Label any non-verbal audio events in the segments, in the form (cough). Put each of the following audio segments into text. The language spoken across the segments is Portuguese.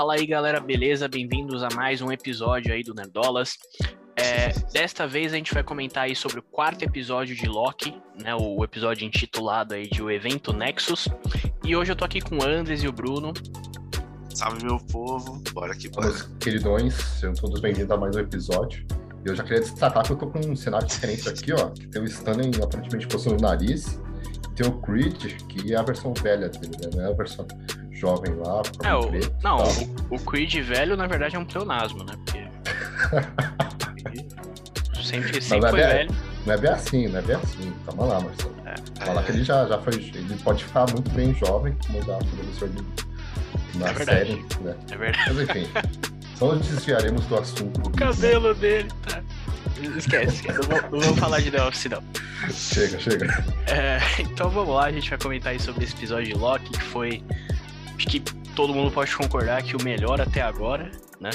Fala aí, galera, beleza? Bem-vindos a mais um episódio aí do Nerdolas. É, desta vez a gente vai comentar aí sobre o quarto episódio de Loki, né? O episódio intitulado aí de O Evento Nexus. E hoje eu tô aqui com o Andres e o Bruno. Salve, meu povo. Bora aqui, bora. Meus queridões, sejam todos bem-vindos a mais um episódio. E eu já queria destacar que eu tô com um cenário diferente aqui, ó. Que tem o Stanley aparentemente coçando o nariz. Tem o Creed, que é a versão velha dele, né? Não é a versão jovem lá. É, o, preto, não, tal. o, o Creed velho, na verdade, é um pleonasmo, né? Porque. (laughs) sempre sempre é foi bem- velho. Não é bem assim, não é bem assim. Calma lá, Marcelo. É. Falar que ele já, já foi. Ele pode ficar muito bem jovem, como já podemos ver na É série, né? É verdade. Mas enfim, só nos desviaremos do assunto. O cabelo dele, tá. Esquece, não vou, não vou falar de The Office, não. Chega, chega. É, então vamos lá, a gente vai comentar aí sobre esse episódio de Loki, que foi. Acho que todo mundo pode concordar que o melhor até agora, né?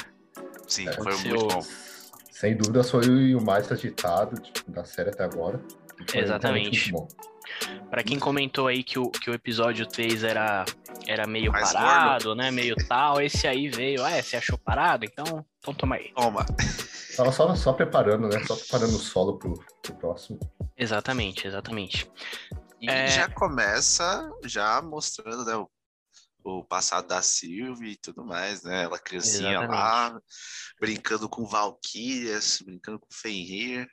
Sim, É, foi muito bom. Sem dúvida foi o mais agitado tipo, da série até agora. Exatamente. Pra quem comentou aí que o, que o episódio 3 era, era meio Mais parado, né? Meio tal, esse aí veio, ah, é, você achou parado? Então, então toma aí. Toma. Tava só, só preparando, né? Só preparando o solo pro, pro próximo. Exatamente, exatamente. E É. já começa já mostrando, né, o, o passado da Sylvie e tudo mais, né? Ela criancinha lá, brincando com Valkyrias, brincando com Fenrir.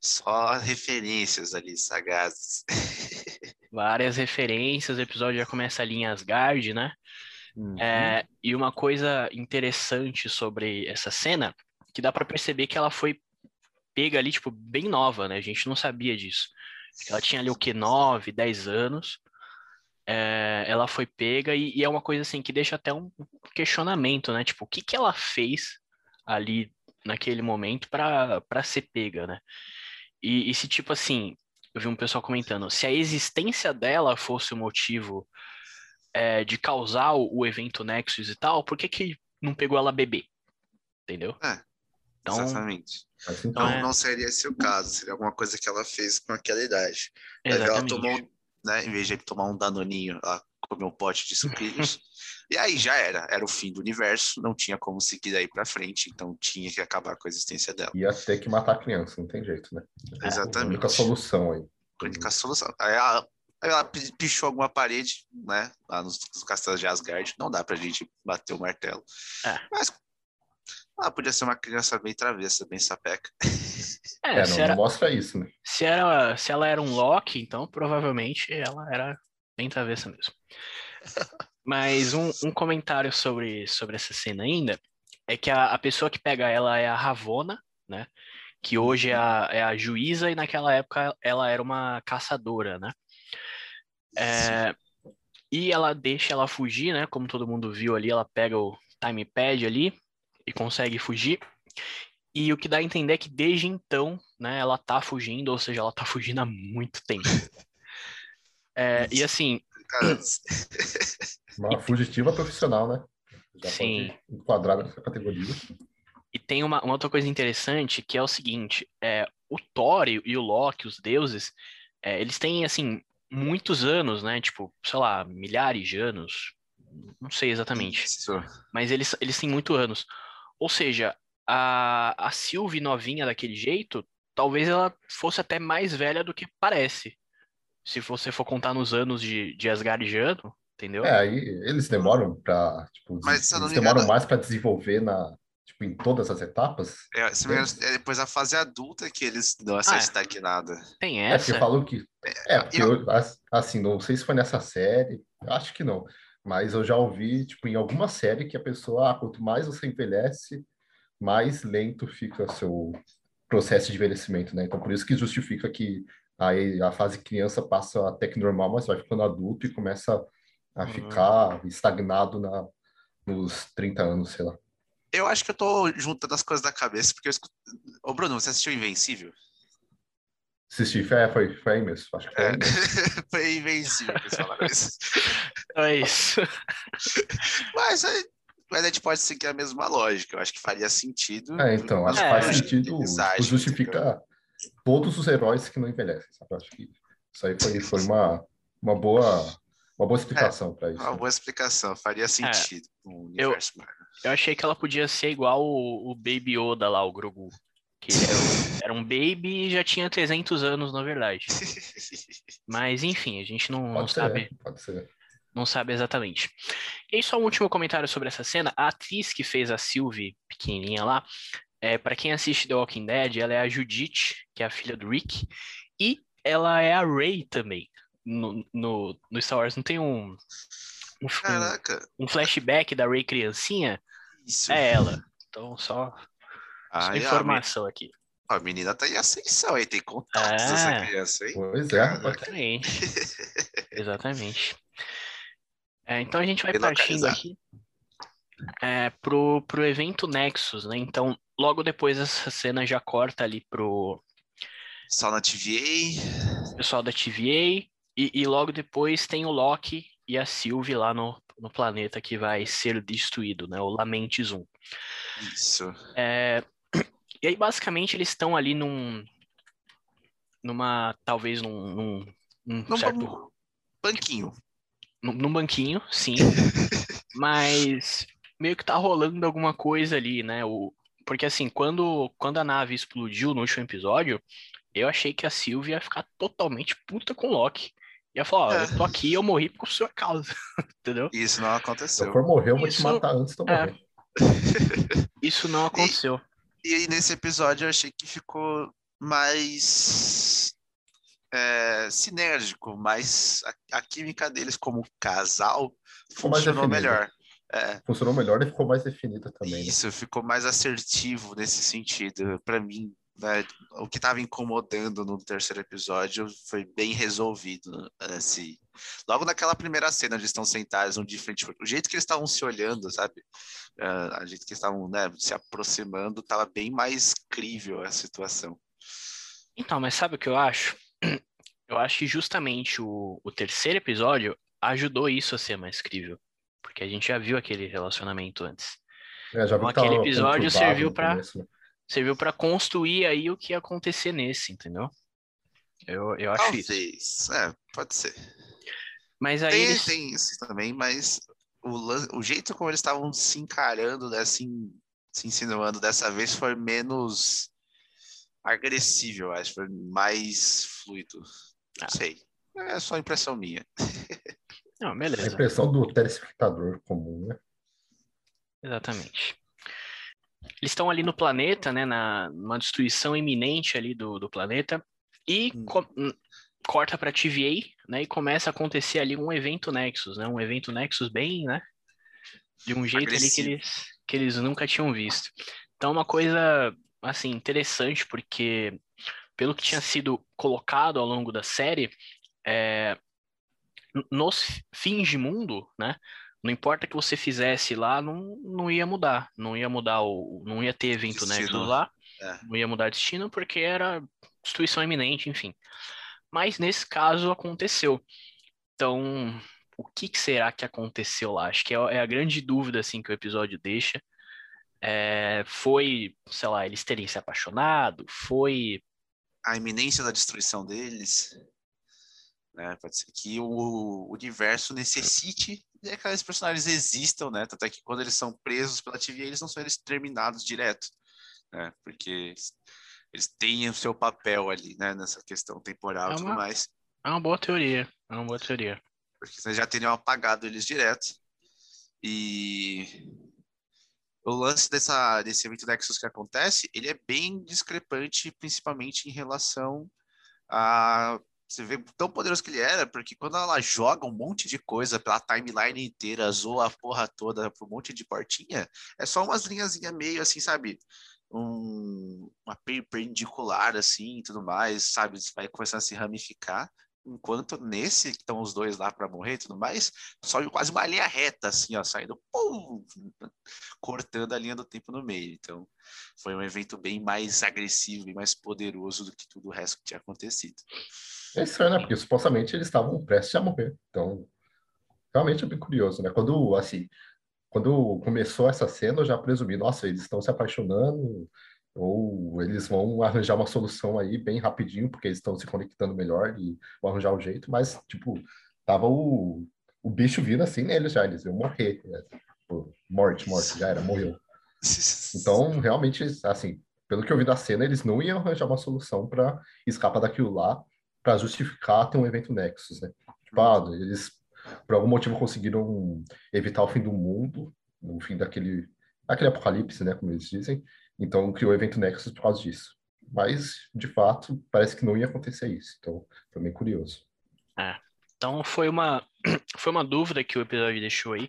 Só referências ali, sagazes. (laughs) Várias referências, o episódio já começa ali em Asgard, né? É, e uma coisa interessante sobre essa cena, que dá pra perceber que ela foi pega ali, tipo, bem nova, né? A gente não sabia disso. Ela tinha ali o que, 9, 10 anos. É, ela foi pega e, e é uma coisa assim que deixa até um questionamento, né? Tipo, o que que ela fez ali naquele momento pra para ser pega, né? E, e se tipo assim, eu vi um pessoal comentando, se a existência dela fosse o motivo é, de causar o, o evento Nexus e tal, por que que não pegou ela bebê? Entendeu? É, Então, Exatamente. Então, Não, é. não seria esse o caso, seria alguma coisa que ela fez com aquela idade. Mas ela tomou, né, em vez de tomar um danoninho, ela comeu um pote de sucrilhos. e aí já era, era o fim do universo, não tinha como seguir daí pra frente, então tinha que acabar com a existência dela. Ia ter que matar a criança, não tem jeito, né? É a Exatamente. única solução aí. única solução. Aí ela, aí ela pi- pichou alguma parede, né? Lá nos, nos castelos de Asgard. Não dá pra gente bater o martelo. É. Mas ela podia ser uma criança bem travessa, bem sapeca. (laughs) É, É, se, não, era, não mostra isso, né? se, era, se ela era um Loki, então provavelmente ela era bem travessa mesmo. Mas um, um comentário sobre, sobre essa cena ainda é que a, a pessoa que pega ela é a Ravonna, né? Que hoje é a, é a juíza e naquela época ela era uma caçadora, né? É, e ela deixa ela fugir, né? Como todo mundo viu ali, ela pega o time pad ali e consegue fugir. E o que dá a entender é que desde então, né, ela tá fugindo, ou seja, ela tá fugindo há muito tempo. (laughs) É, e assim, Cara, (clears throat) Uma fugitiva profissional, né? Já Sim. pode enquadrar nessa categoria. e tem uma, uma outra coisa interessante que é o seguinte: é, o Thor e e o Loki, os deuses, é, eles têm assim muitos anos, né? Tipo, sei lá, milhares de anos. Não sei exatamente. isso. mas eles, eles têm muitos anos. Ou seja, a, a Sylvie novinha daquele jeito, talvez ela fosse até mais velha do que parece. Se você for contar nos anos de, de Asgardiano, entendeu? É, aí eles demoram pra. Tipo, Mas, eles demoram engano- mais pra desenvolver na, tipo, em todas as etapas. É, se engano, é depois da fase adulta que eles dão essa Ah, é. estagnada. Tem É, porque essa. falam que. É, porque eu- eu, as- assim, não sei se foi nessa série, acho que não. Mas eu já ouvi, tipo, em alguma série que a pessoa, ah, quanto mais você envelhece, mais lento fica seu processo de envelhecimento, né? Então, por isso que justifica que aí a fase criança passa até que normal, mas vai ficando adulto e começa a Uhum. ficar estagnado na, nos 30 anos, sei lá. Eu acho que eu tô juntando as coisas da cabeça, porque eu escuto... Ô, Bruno, você assistiu Invencível? Assisti, é, foi, foi aí mesmo, acho que foi É. aí mesmo. (laughs) Foi Invencível que eles falaram isso. É isso. Mas, aí- mas a gente pode seguir a mesma lógica. Eu acho que faria sentido. É, então, acho que É. faz sentido, Eles agem, tipo, justifica todos os heróis que não envelhecem, sabe? Eu acho que isso aí foi, foi uma, uma boa uma boa explicação para isso. Uma boa explicação, faria sentido no Eu- eu achei que ela podia ser igual o, o Baby Yoda lá, o Grogu. Que era um, (laughs) era um baby e já tinha 300 anos, na verdade. (laughs) Mas, enfim, a gente não, não ser, sabe. Pode ser. Não sabe exatamente. E aí, só um último comentário sobre essa cena. A atriz que fez a Sylvie, pequenininha lá, é, para quem assiste The Walking Dead, ela é a Judith, que é a filha do Rick, e ela é a Ray também. No, no, no Star Wars não tem um, um, Caraca. um, um flashback da Ray criancinha? Isso. É ela. Então, só, Ai, a, informação aqui. a menina tá em ascensão aí, tem contatos É. essa criança, hein? Pois é. Exatamente. (laughs) Exatamente. É, então a gente vai partindo aqui é, pro, pro evento Nexus, né? Então, logo depois essa cena já corta ali pro Só na TVA. pessoal da TVA e, e logo depois tem o Loki e a Sylvie lá no, no planeta que vai ser destruído, né? O Lamentes 1. Isso. É, e aí, basicamente, eles estão ali num. Numa. Talvez num. num, num certo. ban- banquinho. Num, num banquinho, sim. (laughs) mas meio que tá rolando alguma coisa ali, né? O, porque assim, quando, quando a nave explodiu no último episódio, eu achei que a Sylvie ia ficar totalmente puta com o Loki. Ia falar, ó, É. eu tô aqui eu morri por sua causa, (laughs) entendeu? Isso não Se eu aconteceu. for morrer, eu vou te Isso- matar antes de eu é. morrer. Isso não (laughs) aconteceu. E aí, nesse episódio, eu achei que ficou mais é, sinérgico, mais a, a química deles como casal Ficou funcionou melhor. É, Funcionou melhor e ficou mais definida também. né? isso ficou mais assertivo nesse sentido. Para mim, né, o que estava incomodando no terceiro episódio foi bem resolvido. Assim. Logo naquela primeira cena, eles estão sentados um de frente. O jeito que eles estavam se olhando, sabe? Ah, a jeito que eles estavam né, se aproximando, estava bem mais crível a situação. Então, mas sabe o que eu acho? Eu acho que justamente o, o terceiro episódio ajudou isso a ser mais crível. Porque a gente já viu aquele relacionamento antes. É, Então, aquele episódio serviu começo, né? Serviu pra construir aí o que ia acontecer nesse, entendeu? Eu, eu acho isso. Talvez, é, pode ser. Mas aí Tem, eles... tem isso também, mas o, o jeito como eles estavam se encarando, né, assim, se insinuando dessa vez foi menos agressivo, eu acho, foi mais fluido. Não Ah. sei. É só impressão minha. (laughs) Não, A beleza. impressão do telespectador comum, né? Exatamente. Eles estão ali no planeta, né? Na, numa destruição iminente ali do, do planeta. E Hum. co- hum, corta pra TVA, né? E começa a acontecer ali um evento Nexus, né? Um evento Nexus bem, né? De um jeito ali que Agressivo. eles, que eles nunca tinham visto. Então, uma coisa, assim, interessante, porque pelo que tinha sido colocado ao longo da série, é, nos fins de mundo, né? Não importa o que você fizesse lá, não, não ia mudar. Não ia mudar o. Não ia ter evento. Nexus lá. É. Não ia mudar destino porque era destruição iminente, enfim. Mas nesse caso aconteceu. Então, o que, que será que aconteceu lá? Acho que é, é a grande dúvida assim que o episódio deixa. É, foi, sei lá, eles terem se apaixonado? Foi. A iminência da destruição deles. Né, pode ser que o universo necessite de que aqueles personagens existam, né? Tanto é que quando eles são presos pela TVA, eles não são exterminados direto, né? Porque eles têm o seu papel ali, né? Nessa questão temporal e É tudo uma- mais. É uma boa teoria. É uma boa teoria. porque já teriam apagado eles direto. E o lance dessa, desse evento Nexus que acontece, ele é bem discrepante, principalmente em relação a. Você vê tão poderoso que ele era, porque quando ela joga um monte de coisa pela timeline inteira, zoa a porra toda por um monte de portinha, é só umas linhazinhas meio assim, sabe? Um, uma perpendicular assim e tudo mais, sabe? Vai começando a se ramificar. Enquanto nesse que estão os dois lá para morrer e tudo mais, sobe quase uma linha reta, assim, ó, saindo, pum, cortando a linha do tempo no meio. Então, foi um evento bem mais agressivo e mais poderoso do que tudo o resto que tinha acontecido. É estranho, né? Porque supostamente eles estavam prestes a morrer. Então, realmente é bem curioso, né? Quando, assim, quando começou essa cena, eu já presumi, nossa, eles estão se apaixonando, ou eles vão arranjar uma solução aí bem rapidinho, porque eles estão se conectando melhor e vão arranjar um jeito, mas, tipo, tava o, o bicho vindo assim neles já, eles iam morrer. né? tipo, morte, morte, já era, morreu. Então, realmente, assim, pelo que eu vi da cena, eles não iam arranjar uma solução para escapar daquilo lá, para justificar ter um evento Nexus, né? Tipo, ah, eles, por algum motivo, conseguiram evitar o fim do mundo, o fim daquele, daquele apocalipse, né? Como eles dizem. Então, criou o evento Nexus por causa disso. Mas, de fato, parece que não ia acontecer isso. Então, foi bem curioso. É. Então, foi uma, (clears throat) foi uma dúvida que o episódio deixou aí.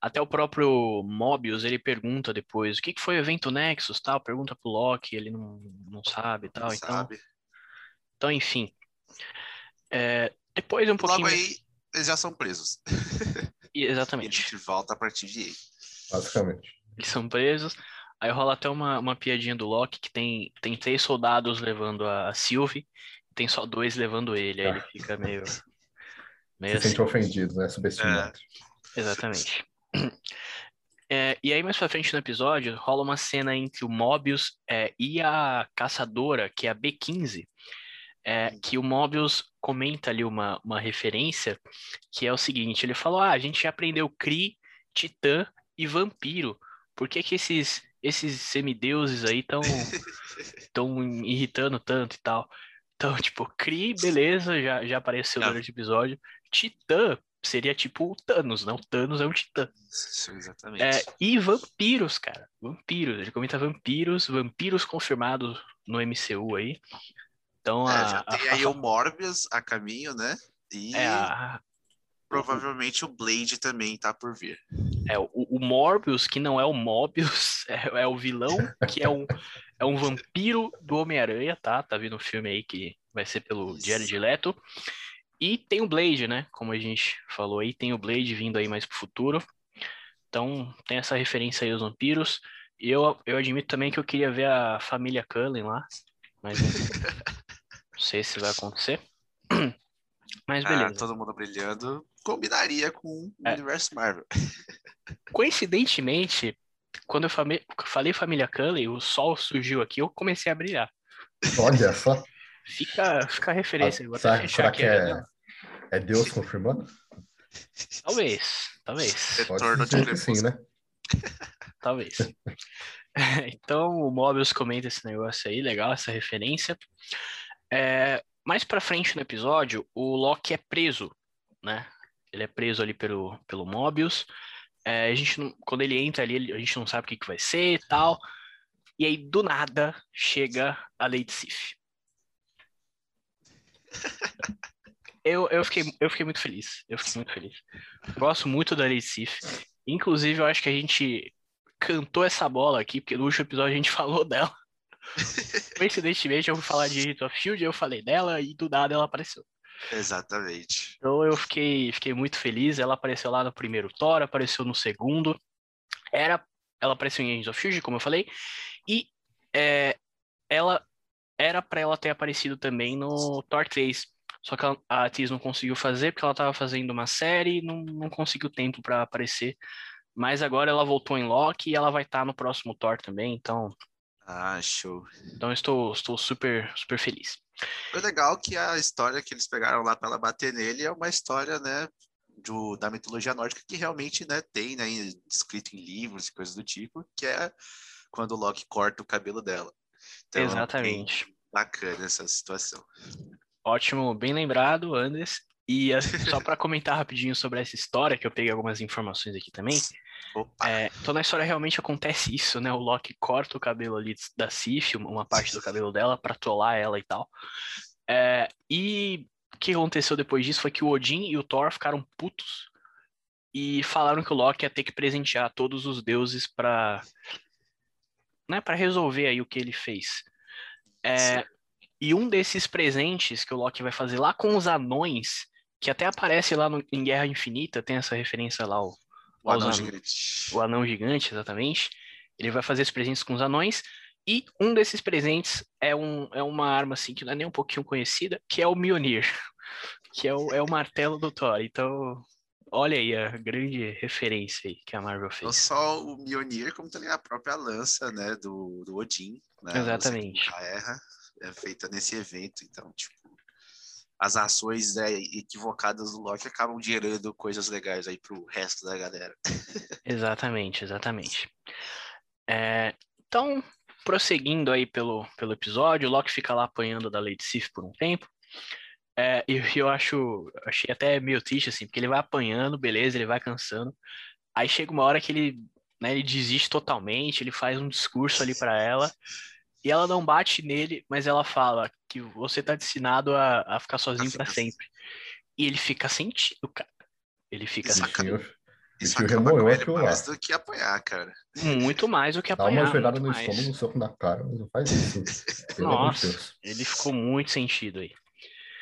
Até o próprio Mobius, ele pergunta depois, o que, que foi o evento Nexus, tal? Pergunta pro Loki, ele não, não sabe tal. Não então, sabe. então, enfim. É, depois um pouquinho... Logo aí, eles já são presos. Exatamente. (laughs) E a gente volta a partir de aí. Basicamente. Eles são presos. Aí rola até uma, uma piadinha do Loki que tem, tem três soldados levando a Sylvie, tem só dois levando ele. Aí ele fica meio. (laughs) meio Se assim. sente ofendido, né? Subestimado. É. Exatamente. (clears throat) É, e aí, mais pra frente no episódio, rola uma cena entre o Mobius é, e a caçadora, que é a B15, é, que o Mobius comenta ali uma, uma referência, que é o seguinte: ele falou, ah, a gente já aprendeu Kree, Titã e Vampiro. Por que, que esses, esses semideuses aí estão tão (laughs) irritando tanto e tal? Então, (laughs) tipo, Kree, beleza, já, já apareceu no durante o episódio. Titã, seria tipo o Thanos, não? Né? O Thanos é um titã. Isso, exatamente. É, e vampiros, cara. Vampiros. Ele comenta vampiros, vampiros confirmados no MCU aí. Então, é, a, já tem a, aí a... o Morbius a caminho, né? E é, a... provavelmente o Blade também tá por vir. É, o, o Morbius, que não é o Mobius, (laughs) é, é o vilão, que é um, é um vampiro do Homem-Aranha, tá? Tá vindo um filme aí que vai ser pelo Jared Leto. E tem o Blade, né? Como a gente falou aí, tem o Blade vindo aí mais pro futuro. Então, tem essa referência aí aos vampiros. E eu, eu admito também que eu queria ver a família Cullen lá. Mas não sei se vai acontecer. (clears throat) Mas ah, beleza. Ah, todo mundo brilhando combinaria com o é. universo Marvel. (laughs) Coincidentemente, quando eu falei família Cullen, o sol surgiu aqui, eu comecei a brilhar. Olha só. Fica, fica a referência. Ah, será, será que é, é Deus confirmando? Talvez, talvez. Retorno de sim, né? Talvez. (laughs) então o Mobius comenta esse negócio aí, legal essa referência. É, mais pra frente no episódio, o Loki é preso, né? Ele é preso ali pelo, pelo Mobius. É, a gente não, quando ele entra ali, a gente não sabe o que, que vai ser e tal. E aí, do nada, chega a Lady Sif (laughs) eu, eu, fiquei, eu fiquei muito feliz. Eu fiquei muito feliz. Gosto muito da Recife. Inclusive, eu acho que a gente cantou essa bola aqui, porque no último episódio a gente (laughs) falou dela. (laughs) Coincidentemente, eu fui falar de Hit of Shield, eu falei dela e do nada ela apareceu. Exatamente. Então eu fiquei, fiquei muito feliz. Ela apareceu lá no primeiro Thor, apareceu no segundo. Era, ela apareceu em Agents of Shield, como eu falei. E é, ela era para ela ter aparecido também no Thor 3. Só que a atriz não conseguiu fazer porque ela estava fazendo uma série e não, não conseguiu tempo para aparecer. Mas agora ela voltou em Loki e ela vai estar tá no próximo Thor também, então. Ah, show. Então estou, estou super, super feliz. Foi legal que a história que eles pegaram lá para ela bater nele é uma história, né, do, da mitologia nórdica que realmente, né, tem, né, escrito em livros e coisas do tipo, que é quando o Loki corta o cabelo dela. Então, Exatamente. Bacana essa situação. Ótimo, bem lembrado, Andes. E assim, só para comentar rapidinho sobre essa história, que eu peguei algumas informações aqui também. É, então na história realmente acontece isso, né? O Loki corta o cabelo ali da Sif, uma parte do cabelo dela, para trollar ela e tal. É, e o que aconteceu depois disso foi que o Odin e o Thor ficaram putos e falaram que o Loki ia ter que presentear todos os deuses para né, para resolver aí o que ele fez. É, e um desses presentes que o Loki vai fazer lá com os anões, que até aparece lá no, em Guerra Infinita, tem essa referência lá, o, o anão gigante. O anão gigante, exatamente. Ele vai fazer esses presentes com os anões. E um desses presentes é, um, é uma arma assim que não é nem um pouquinho conhecida, que é o Mjolnir, (laughs) que é o, é o martelo do Thor. Então, olha aí a grande referência aí que a Marvel fez. Não só o Mjolnir, como também a própria lança, né, do, do Odin. Né? Exatamente. A erra é feita nesse evento, então, tipo, as ações né, equivocadas do Loki acabam gerando coisas legais aí pro resto da galera. (laughs) Exatamente, exatamente. É, então, prosseguindo aí pelo, pelo episódio, o Loki fica lá apanhando da Lady Sif por um tempo. É, e eu acho, achei até meio triste, assim, porque ele vai apanhando, beleza, ele vai cansando. Aí chega uma hora que ele, né, ele desiste totalmente, ele faz um discurso ali para ela, e ela não bate nele, mas ela fala que você tá destinado a, a ficar sozinho para sempre. E ele fica sentindo, cara. Ele fica sentindo. Isso remoeu aquilo lá. Mais do que apanhar, cara. Muito mais do que apanhar. Dá uma joelhada no estômago, um soco na cara, mas não faz isso. (laughs) Nossa, ele ficou muito sentido aí.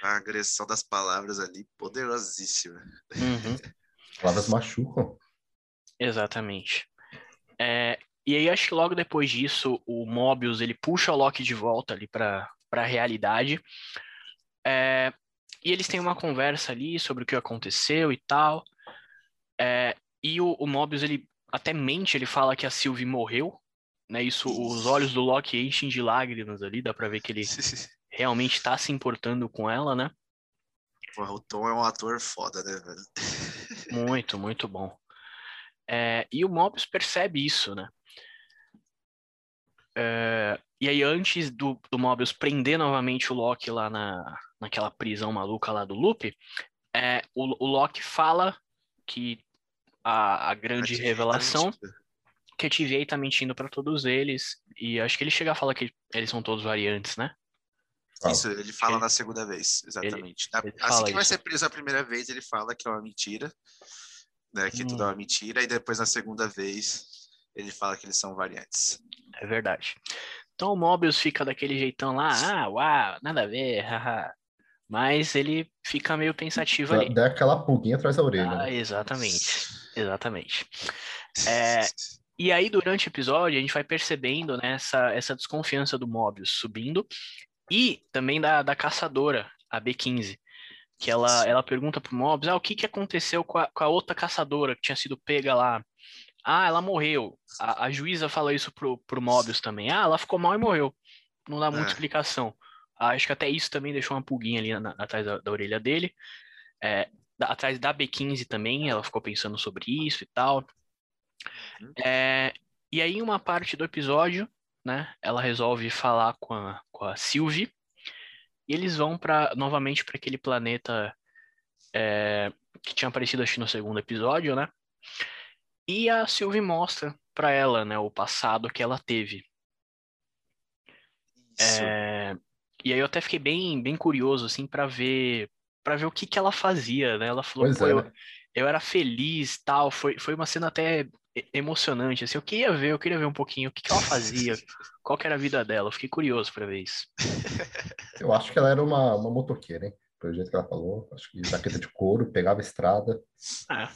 A agressão das palavras ali, poderosíssima. Uhum. (laughs) palavras machucam. Exatamente. É, e aí acho que logo depois disso, o Mobius ele puxa o Loki de volta ali para a realidade. É, e eles têm uma conversa ali sobre o que aconteceu e tal. É, e o, o Mobius ele até mente, ele fala que a Sylvie morreu. Né? Isso, os olhos do Loki enchem de lágrimas ali, dá para ver que ele (laughs) realmente está se importando com ela, né? o Tom é um ator foda, né, velho? (laughs) Muito, muito bom. É, e o Mobius percebe isso, né? É, e aí, antes do, do Mobius prender novamente o Loki lá na, naquela prisão maluca lá do Loop, é, o, o Loki fala que a, a grande a revelação tá que a TVA tá mentindo para todos eles. E acho que ele chega a falar que eles são todos variantes, né? Isso, ele fala ele, na segunda vez, exatamente. Ele, ele assim que vai ser preso a primeira vez, ele fala que é uma mentira, né? Que hum. tudo é uma mentira, e depois na segunda vez ele fala que eles são variantes. É verdade. Então o Mobius fica daquele jeitão lá, ah, uau, nada a ver, (laughs) haha. Mas ele fica meio pensativo ali. Dá aquela pulguinha atrás da orelha. Ah, né? exatamente, exatamente. É, e aí, durante o episódio, a gente vai percebendo né, essa, essa desconfiança do Mobius subindo e também da, da caçadora, a B15, que ela, ela pergunta pro Mobius, ah, o que, que aconteceu com a, com a outra caçadora que tinha sido pega lá? Ah, ela morreu. A, a juíza fala isso pro, pro Mobius também. Ah, ela ficou mal e morreu. Não dá muita é. explicação. Acho que até isso também deixou uma pulguinha ali na, atrás da, da, orelha dele. É, da, atrás da B15 também, ela ficou pensando sobre isso e tal. Uhum. É, e aí, em uma parte do episódio, né, ela resolve falar com a, com a Sylvie. E eles vão para novamente para aquele planeta é, que tinha aparecido acho no segundo episódio, né? E a Sylvie mostra para ela, né, o passado que ela teve. É, e aí eu até fiquei bem, bem curioso, assim, para ver para ver o que que ela fazia, né? Ela falou, pô, é, eu, né? eu era feliz, tal. Foi, foi uma cena até emocionante, assim. Eu queria ver, eu queria ver um pouquinho o que que ela fazia, (laughs) qual que era a vida dela. Eu fiquei curioso para ver isso. Eu acho que ela era uma, uma motoqueira, hein? Pelo jeito que ela falou. Acho que jaqueta de couro, pegava estrada. Ah,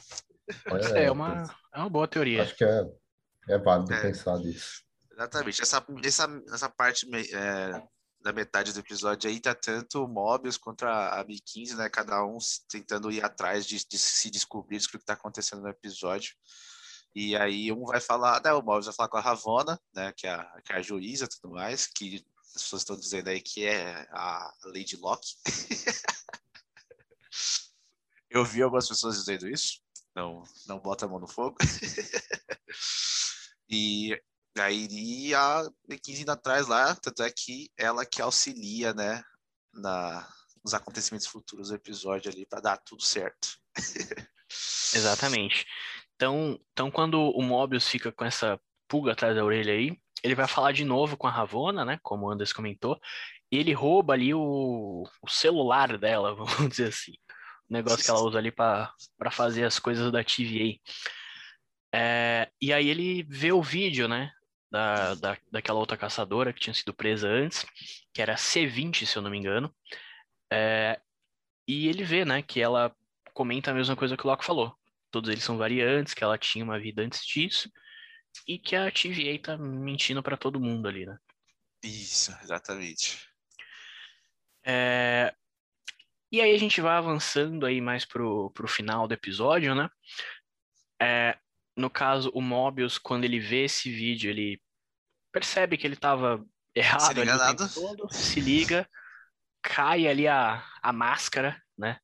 é, é, uma, é uma boa teoria. Acho que é, é válido é, pensar nisso. Exatamente. Essa, essa, essa parte é, da metade do episódio aí tá tanto o Mobius contra a B15, né? Cada um tentando ir atrás de, de se descobrir o que está acontecendo no episódio. E aí um vai falar, né, o Mobius vai falar com a Ravona, né, que é a, que é a juíza e tudo mais, que as pessoas estão dizendo aí que é a Lady Locke. (laughs) Eu vi algumas pessoas dizendo isso. Não, não bota a mão no fogo. (laughs) e Aí a B15 indo atrás lá, tanto é que ela que auxilia, né, na, nos acontecimentos futuros do episódio ali para dar tudo certo. (laughs) Exatamente. Então, então, quando o Mobius fica com essa pulga atrás da orelha aí, ele vai falar de novo com a Ravona, né, como o Anders comentou, e ele rouba ali o, o celular dela, (laughs) vamos dizer assim. Negócio que ela usa ali para fazer as coisas da TVA. É, e aí ele vê o vídeo, né, da, da, daquela outra caçadora que tinha sido presa antes, que era C20, se eu não me engano. É, e ele vê, né, que ela comenta a mesma coisa que o Locke falou. Todos eles são variantes, que ela tinha uma vida antes disso, e que a TVA tá mentindo para todo mundo ali, né? Isso, exatamente. É... E aí a gente vai avançando aí mais pro, pro final do episódio, né? É, no caso, o Mobius, quando ele vê esse vídeo, ele percebe que ele estava errado se, ali todo, se liga, cai ali a, a máscara, né?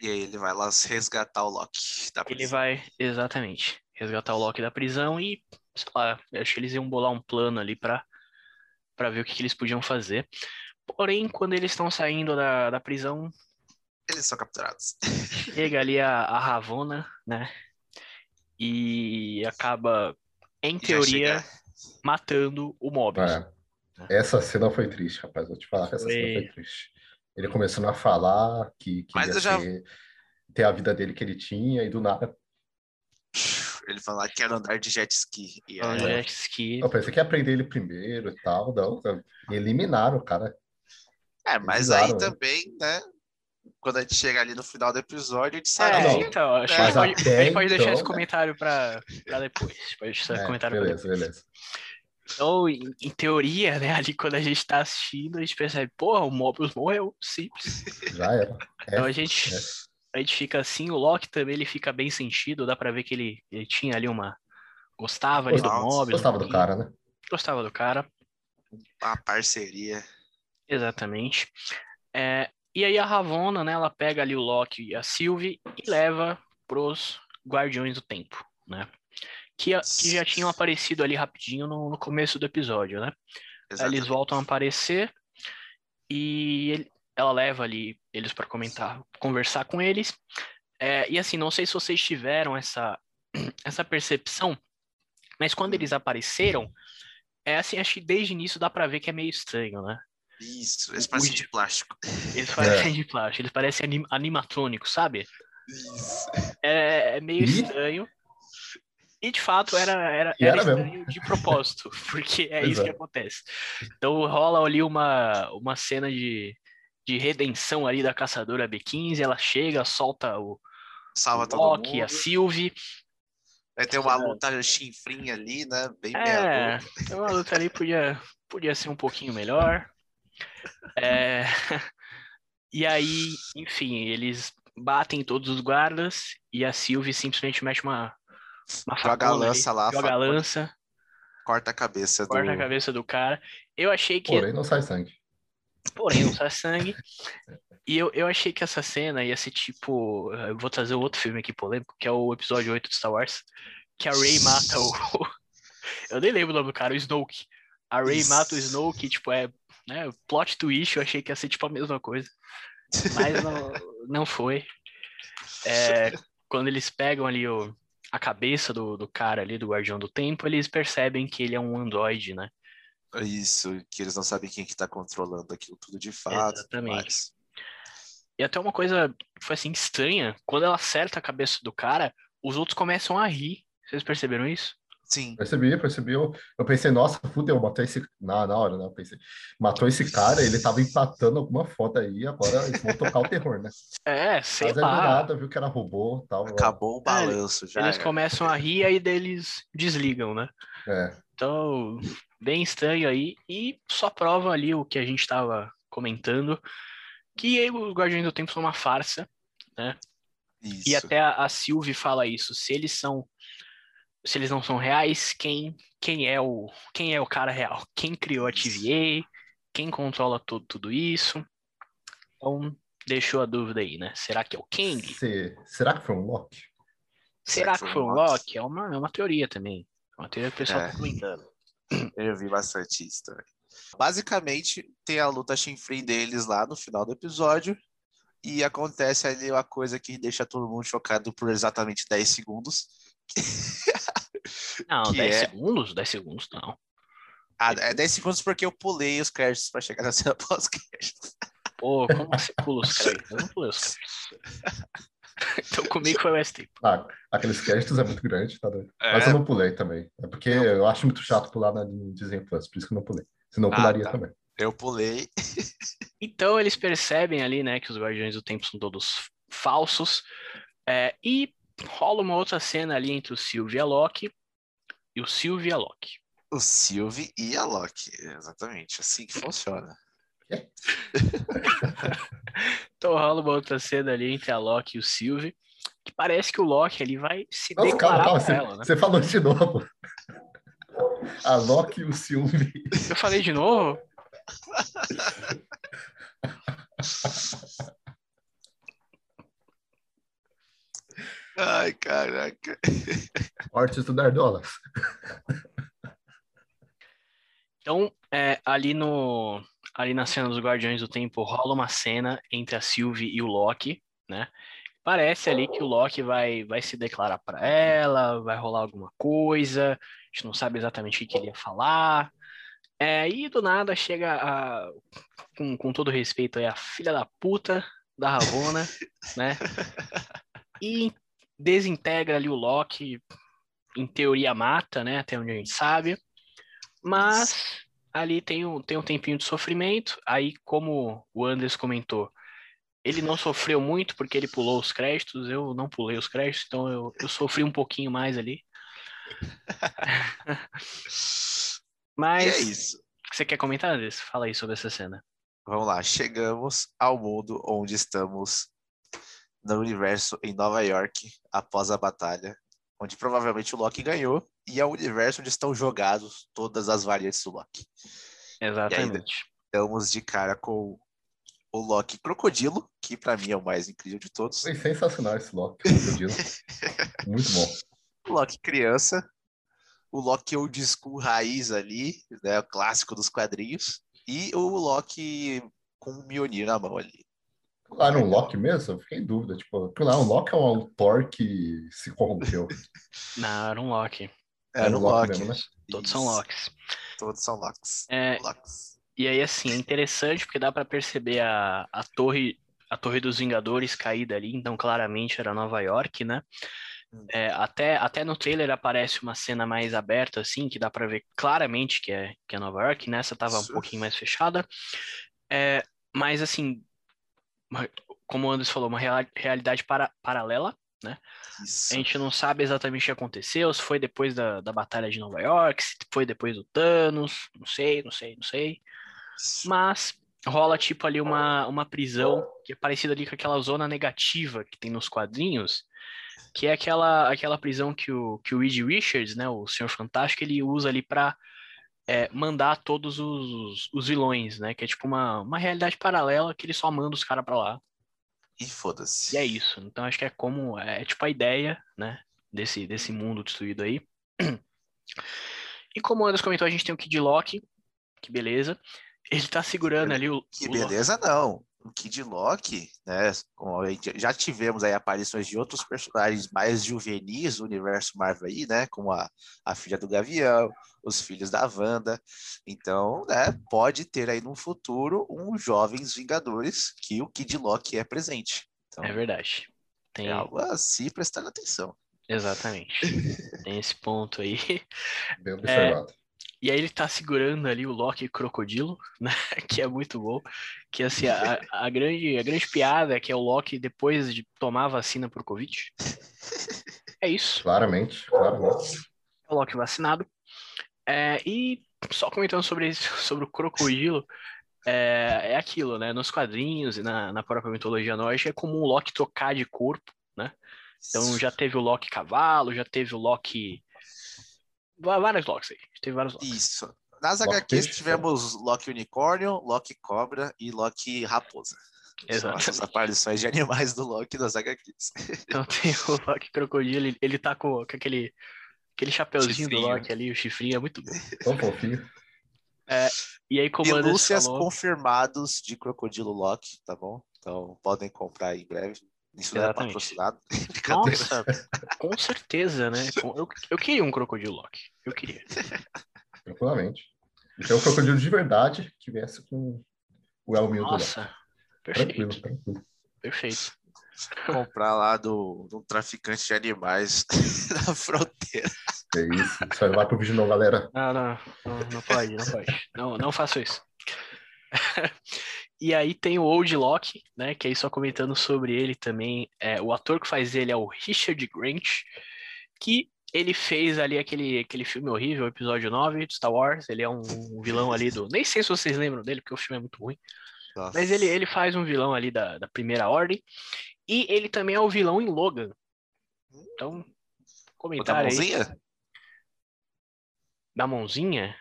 E aí ele vai lá resgatar o Loki da Ele prisão. vai, exatamente, resgatar o Loki da prisão e, sei lá, acho que eles iam bolar um plano ali pra, pra ver o que, que eles podiam fazer. Porém, quando eles estão saindo da, da prisão, Eles são capturados. chega ali a, a Ravonna, né? E acaba, em teoria, matando o Mobius. É. Essa cena foi triste, rapaz. Vou te falar que essa Foi. cena foi triste. Ele começando a falar que Mas queria eu já- ter, ter a vida dele que ele tinha, e do nada. Ele fala, "Ah, quero andar de jet ski. E aí, Então, jet ski. Eu pensei que ia prender ele primeiro e tal. Não, eliminaram o cara. é, mas aí né? também, né? Quando a gente chega ali no final do episódio, a gente sabe. É, então, acho que gente pode, a gente pode deixar então, esse né? comentário pra, pra depois. Pode deixar esse É, comentário pra beleza, depois. beleza. Então, em, em teoria, né, ali quando a gente tá assistindo, a gente percebe, porra, o Mobius morreu, simples. Já era. É, Então a gente, é. a gente fica assim, o Loki também ele fica bem sentido, dá pra ver que ele, ele tinha ali uma. Gostava ali do Mobius. Gostava do pouquinho, cara, né? Gostava do cara, A parceria. exatamente. É, e aí a Ravonna, né, ela pega ali o Loki e a Sylvie e leva pros Guardiões do Tempo, né? Que, que já tinham aparecido ali rapidinho no, no começo do episódio, né? Eles voltam a aparecer e ele- ela leva ali eles para comentar, conversar com eles. É, e assim, não sei se vocês tiveram essa, (clears throat) essa percepção, mas quando eles apareceram, é assim, acho que desde o início dá para ver que é meio estranho, né? Isso, eles parecem de plástico. Eles parecem de plástico, eles parecem anim animatrônicos, sabe? Isso. É, é meio E? estranho. E de fato era, era, era era mesmo. estranho de propósito, (laughs) porque é Pois isso é. que acontece. Então rola ali uma, uma cena de, de redenção ali da caçadora B15, ela chega, solta o Salva todo Loki, mundo. a Sylvie. Vai ter uma luta chinfrinha ali, né? Bem É, boca. então a luta ali podia, podia ser um pouquinho melhor. É, (laughs) E aí, enfim, eles batem todos os guardas e a Sylvie simplesmente mete uma, uma Joga a ali, lança lá, joga a lança, Corta a cabeça do. corta a cabeça do cara. Eu achei que Porém, não sai sangue. porém não sai (laughs) sangue. E eu, eu achei que essa cena ia ser tipo. Eu vou trazer um outro filme aqui polêmico, que é o episódio 8 de Star Wars. Que a Rey mata o. (laughs) eu nem lembro o nome do cara, o Snoke. A Rey mata o Snoke, tipo, é. Né, plot twist, eu achei que ia ser tipo a mesma coisa. Mas não, (laughs) não foi. É, quando eles pegam ali o, a cabeça do, do cara ali, do Guardião do Tempo, eles percebem que ele é um androide, né? Isso, que eles não sabem quem que tá controlando aquilo tudo de fato. Exatamente. mais. E até uma coisa foi assim estranha, quando ela acerta a cabeça do cara, os outros começam a rir. Vocês perceberam isso? Sim, Percebi, percebi. Eu, eu pensei, nossa, fudeu, matou esse. Na, na hora, né? Eu pensei, matou esse cara, ele tava empatando alguma foto aí, agora eles vão tocar o terror, né? (laughs) É, sei Mas do lá. nada, viu que era robô tal. acabou o balanço já. Eles era. começam a rir aí deles desligam, né? É, Então, bem estranho aí. E só prova ali o que a gente estava comentando, que os Guardiões do Tempo são uma farsa. Isso. E até a, a Sylvie fala isso. Se eles são. Se eles não são reais, quem, quem é o quem é o cara real? Quem criou a TVA? Quem controla tudo, tudo isso? Então, deixou a dúvida aí, né? Será que é o Kang? se- será que foi um Loki? Será que foi um Loki? É uma, é uma teoria também. É uma teoria que o pessoal É. tá comentando. (clears throat) Eu vi bastante isso também. Basicamente, tem a luta chinfrim deles lá no final do episódio. E acontece ali uma coisa que deixa todo mundo chocado por exatamente 10 segundos. (laughs) Não, Que 10 é- segundos? 10 segundos não. Ah, é 10 segundos porque eu pulei os créditos para chegar na cena pós-créditos. Pô, como você pula os créditos? Eu não pulei os créditos. (laughs) então comigo foi mais tempo. Ah, aqueles créditos é muito grande, tá doido? É. Mas eu não pulei também. É porque eu acho muito chato pular na Disney Plus, por isso que eu não pulei. Senão eu Ah, pularia tá. também. Eu pulei. (laughs) Então eles percebem ali, né, que os Guardiões do Tempo são todos falsos. é, e rola uma outra cena ali entre o Sylvie e a Loki. E o Sylvie e a Loki. O Sylvie e a Loki. Exatamente, assim que funciona. (laughs) Então rola uma outra cena ali entre a Loki e o Sylvie. Que parece que o Loki ali vai se Nossa, declarar calma, calma, pra você, ela, né? você falou de novo. A Loki e o Sylvie. Eu falei de novo? (laughs) Ai, caraca. Mortes do Dardolas. Então, é, ali no ali na cena dos Guardiões do Tempo rola uma cena entre a Sylvie e o Loki, né? Parece ali que o Loki vai, vai se declarar para ela, vai rolar alguma coisa, a gente não sabe exatamente o que, que ele ia falar. É, e do nada chega a, com, com todo respeito aí, a filha da puta da Ravona, né? (laughs) E desintegra ali o Loki, em teoria mata, né? Até onde a gente sabe. Mas ali tem um, tem um tempinho de sofrimento. Aí, como o Anders comentou, ele não sofreu muito porque ele pulou os créditos. Eu não pulei os créditos, então eu, eu sofri um pouquinho mais ali. (laughs) Mas. E é isso. Você quer comentar, Andrés? Fala aí sobre essa cena. Vamos lá, chegamos ao mundo onde estamos no universo em Nova York após a batalha, onde provavelmente o Loki ganhou e é o universo onde estão jogados todas as variantes do Loki. Exatamente. estamos de cara com o Loki Crocodilo, que para mim é o mais incrível de todos. Foi sensacional esse Loki Crocodilo. (laughs) Muito bom. O Loki criança, o Loki old school raiz ali, né, o clássico dos quadrinhos, e o Loki com o Mjolnir na mão ali. Lá no Loki mesmo? Eu fiquei em dúvida. Tipo, lá, o Loki é um Thor que se corrompeu. (laughs) Não, era um Loki. Era um Loki. mesmo, né? Todos são Locks. Todos são Locks. É, Locks. E aí, assim, é interessante porque dá para perceber a, a torre a Torre dos Vingadores caída ali, então claramente era Nova York, né? Hum. É, até, até no trailer aparece uma cena mais aberta, assim, que dá para ver claramente que é, que é Nova York, nessa tava um pouquinho mais fechada. É, mas, assim, uma- como o Anderson falou, uma real- realidade para, paralela, Isso. a gente não sabe exatamente o que aconteceu, se foi depois da, da Batalha de Nova York, se foi depois do Thanos, não sei, não sei, não sei. Isso. Mas rola tipo ali uma, uma prisão que é parecida ali com aquela zona negativa que tem nos quadrinhos, que é aquela, aquela prisão que o, que o Reed Richards, né, o Senhor Fantástico, ele usa ali pra é, mandar todos os, os vilões, né, que é tipo uma, uma realidade paralela que ele só manda os caras pra lá. E foda-se. E é isso. Então acho que é como, é, tipo a ideia, né, desse, desse mundo destruído aí. (clears throat) E como o Anderson comentou, a gente tem o Kid Loki, que beleza. Ele tá segurando ali o, Que o beleza, não. O Kid Loki, né? como a gente Já tivemos aí aparições de outros personagens mais juvenis do universo Marvel aí, né? Como a, a filha do Gavião, os filhos da Wanda. Então, né? Pode ter aí no futuro uns jovens Vingadores que o Kid Loki é presente. Então, É verdade. Tem, é algo a se prestar atenção. exatamente. (laughs) Tem esse ponto aí. Bem observado. E aí ele tá segurando ali o Loki Crocodilo, (laughs) né? Que é muito bom. Que assim, a, a grande, a grande piada é que é o Loki depois de tomar a vacina por Covid. É isso. Claramente, claramente. É o Loki vacinado. É, e só comentando sobre isso, sobre o crocodilo, é, é aquilo, né? Nos quadrinhos e na, na própria mitologia nórdica é comum o Loki trocar de corpo. Então já teve o Loki cavalo, já teve o Loki. Vários Locks aí. Teve vários Locks. Isso. Nas Loki HQs peixe, tivemos Loki Unicórnio, Loki Cobra e Loki Raposa. São essas Exatamente. aparições de animais do Loki das HQs. Então (laughs) tem o Loki crocodilo, ele, ele tá com, com aquele, aquele chapeuzinho do Chifrinho. Loki ali, o chifrinho, é muito bom. Tão fofinho. E aí, como Pelúcias falou, confirmados de Crocodilo Loki, tá bom? Então podem comprar em breve. Isso não é Exatamente. patrocinado. (laughs) Nossa, com certeza, né? Eu, eu queria um crocodilo Loki, eu queria. (laughs) Tranquilamente. E tem um crocodilo de verdade que viesse com o elminho do. Nossa, perfeito, Tranquilo, tranquilo. perfeito. (laughs) comprar lá do, do traficante de animais na fronteira. É isso. Isso vai pro vídeo não, galera. Não, não, não, não pode, não pode. Não, não faço isso. (laughs) e aí tem o Old Loki, né? Que aí só comentando sobre ele também. É, o ator que faz ele é o Richard Grant, que ele fez ali aquele, aquele filme horrível, episódio 9 de Star Wars. Ele é um, um vilão ali do. Nem sei se vocês lembram dele, porque o filme é muito ruim. Mas ele, ele faz um vilão ali da, da primeira ordem. E ele também é o vilão em Logan. Então, O da comentário aí. mãozinha? Da mãozinha?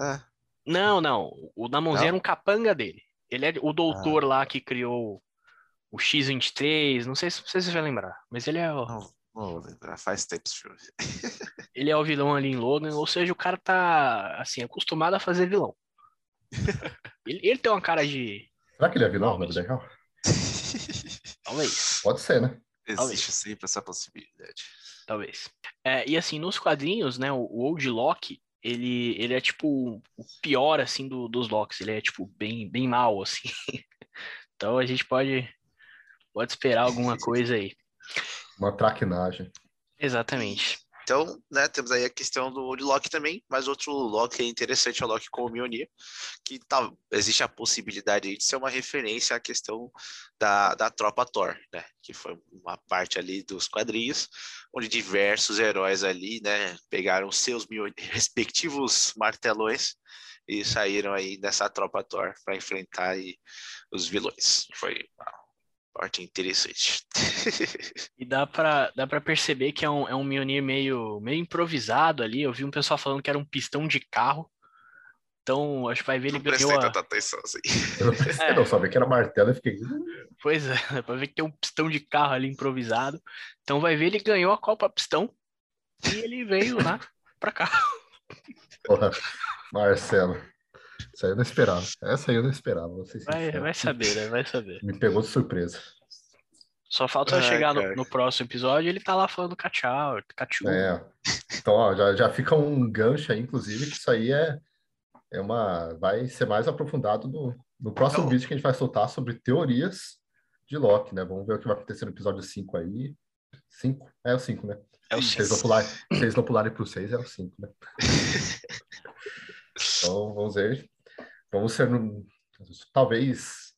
É. Não, não. O da mãozinha Não? era um capanga dele. Ele é o doutor lá que criou o X23. Não sei se vocês vão lembrar, mas ele é o, Não, lembrar, faz tempo esse filme. (laughs) ele é o vilão ali em Logan, ou seja, o cara tá, assim, acostumado a fazer vilão. (laughs) ele, ele tem uma cara de... Será que ele é vilão no legal? (laughs) Talvez. Pode ser, né? Existe Talvez. sempre essa possibilidade. Talvez. É, e assim, nos quadrinhos, né, o, o Old Loki, ele, ele é tipo o pior, assim, do, dos Locks. Ele é, tipo, bem, bem mal, assim. (laughs) então a gente pode, pode esperar alguma (laughs) coisa aí. Uma traquinagem. Exatamente. Então, né, temos aí a questão do Old Loki também, mas outro Loki é interessante é o Loki com o Mjolnir, que tá, existe a possibilidade de ser uma referência à questão da, da tropa Thor, né, que foi uma parte ali dos quadrinhos, onde diversos heróis ali, né, pegaram seus Mjolnir, (laughs) respectivos martelões e saíram aí dessa tropa Thor para enfrentar os vilões. Foi parte interessante. (laughs) E dá pra, dá pra perceber que é um, é um Mjolnir meio, meio improvisado ali. Eu vi um pessoal falando que era um pistão de carro. Então, acho que vai ver ele prestei ganhou a... atenção assim. Eu não pensei, É. não, só vi que era martelo e fiquei. "Hum, Pois é, dá (laughs) pra ver que tem um pistão de carro ali improvisado. Então vai ver ele ganhou a Copa Pistão e ele veio lá pra cá. Porra, Marcelo. Isso aí eu não esperava. Essa aí eu não esperava. Vai, vai saber, né? Vai saber. Me pegou de surpresa. Só falta Ai, chegar no, no próximo episódio ele tá lá falando cachau, cachu. É. Então, ó, já, já fica um gancho aí, inclusive, que isso aí é, é uma. Vai ser mais aprofundado no, no próximo Então- vídeo que a gente vai soltar sobre teorias de Loki, né? Vamos ver o que vai acontecer no episódio 5 aí. 5? É o 5, né? É o Se vocês não pularem, se vocês não pularem pro 6, é o 5, né? (laughs) Então, vamos ver. Vamos ser. no- Talvez.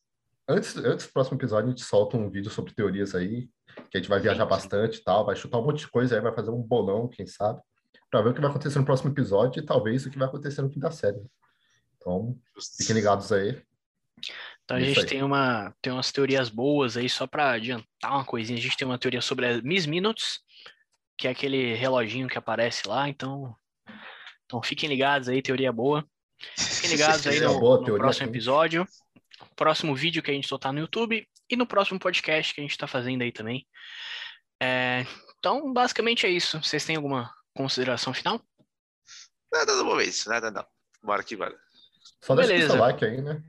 Antes, antes do próximo episódio, a gente solta um vídeo sobre teorias aí, que a gente vai viajar Sim, sim. bastante e tal, vai chutar um monte de coisa aí, vai fazer um bolão, quem sabe, para ver o que vai acontecer no próximo episódio e talvez o que vai acontecer no fim da série. Então, fiquem ligados aí. Então a Isso gente aí. tem, uma, tem umas teorias boas aí, só pra adiantar uma coisinha. A gente tem uma teoria sobre a Miss Minutes, que é aquele reloginho que aparece lá. Então, então fiquem ligados aí, teoria boa. Fiquem ligados aí (laughs) no, boa no próximo episódio, próximo vídeo que a gente soltar no YouTube e no próximo podcast que a gente tá fazendo aí também. É, então, basicamente é isso. Vocês têm alguma consideração final? Nada no momento, nada não. Bora que bora. Só deixa o like aí, né?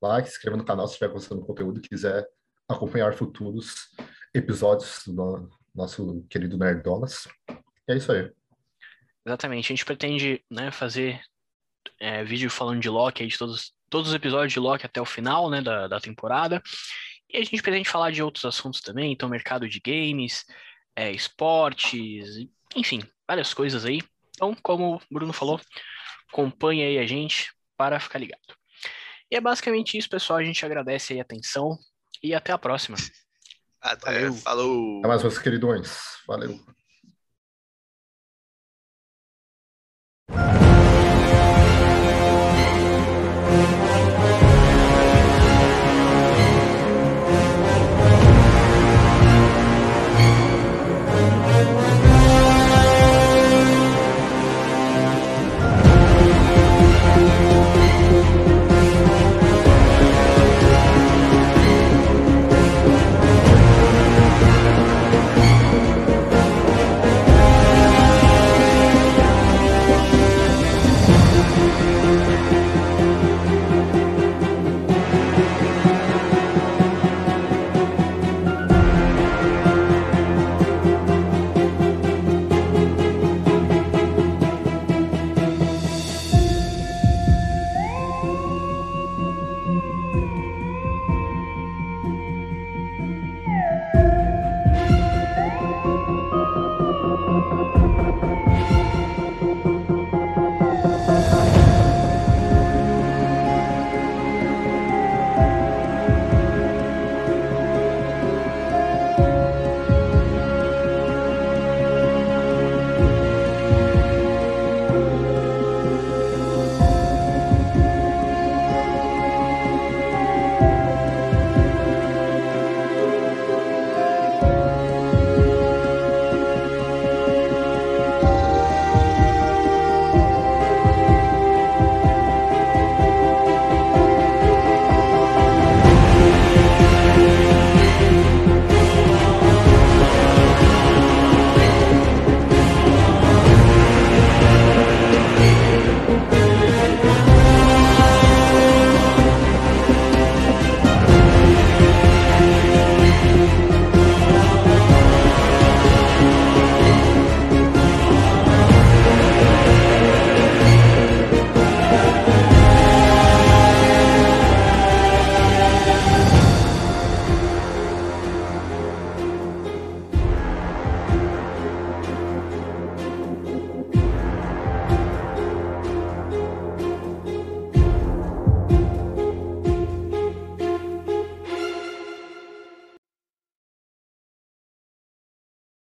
Like, se inscreva no canal se estiver gostando do conteúdo e quiser acompanhar futuros episódios do no- nosso querido Nerdolas. E é isso aí. Exatamente. A gente pretende né, fazer é, vídeo falando de Loki aí de todos, todos os episódios de Loki até o final né, da, da temporada. E a gente pretende falar de outros assuntos também, então mercado de games, é, esportes, enfim, várias coisas aí. Então, como o Bruno falou, acompanhe aí a gente para ficar ligado. E é basicamente isso, pessoal. A gente agradece aí a atenção e até a próxima. Até, Valeu. falou. Até mais, meus queridões. Valeu.